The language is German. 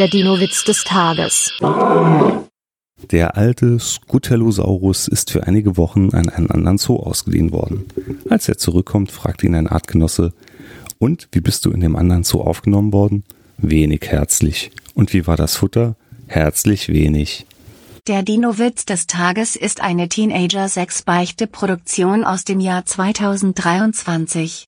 Der Dino-Witz des Tages. Der alte Scutellosaurus ist für einige Wochen an einen anderen Zoo ausgeliehen worden. Als er zurückkommt, fragt ihn ein Artgenosse, und wie bist du in dem anderen Zoo aufgenommen worden? Wenig herzlich. Und wie war das Futter? Herzlich wenig. Der Dino-Witz des Tages ist eine Teenager-6-Beichte-Produktion aus dem Jahr 2023.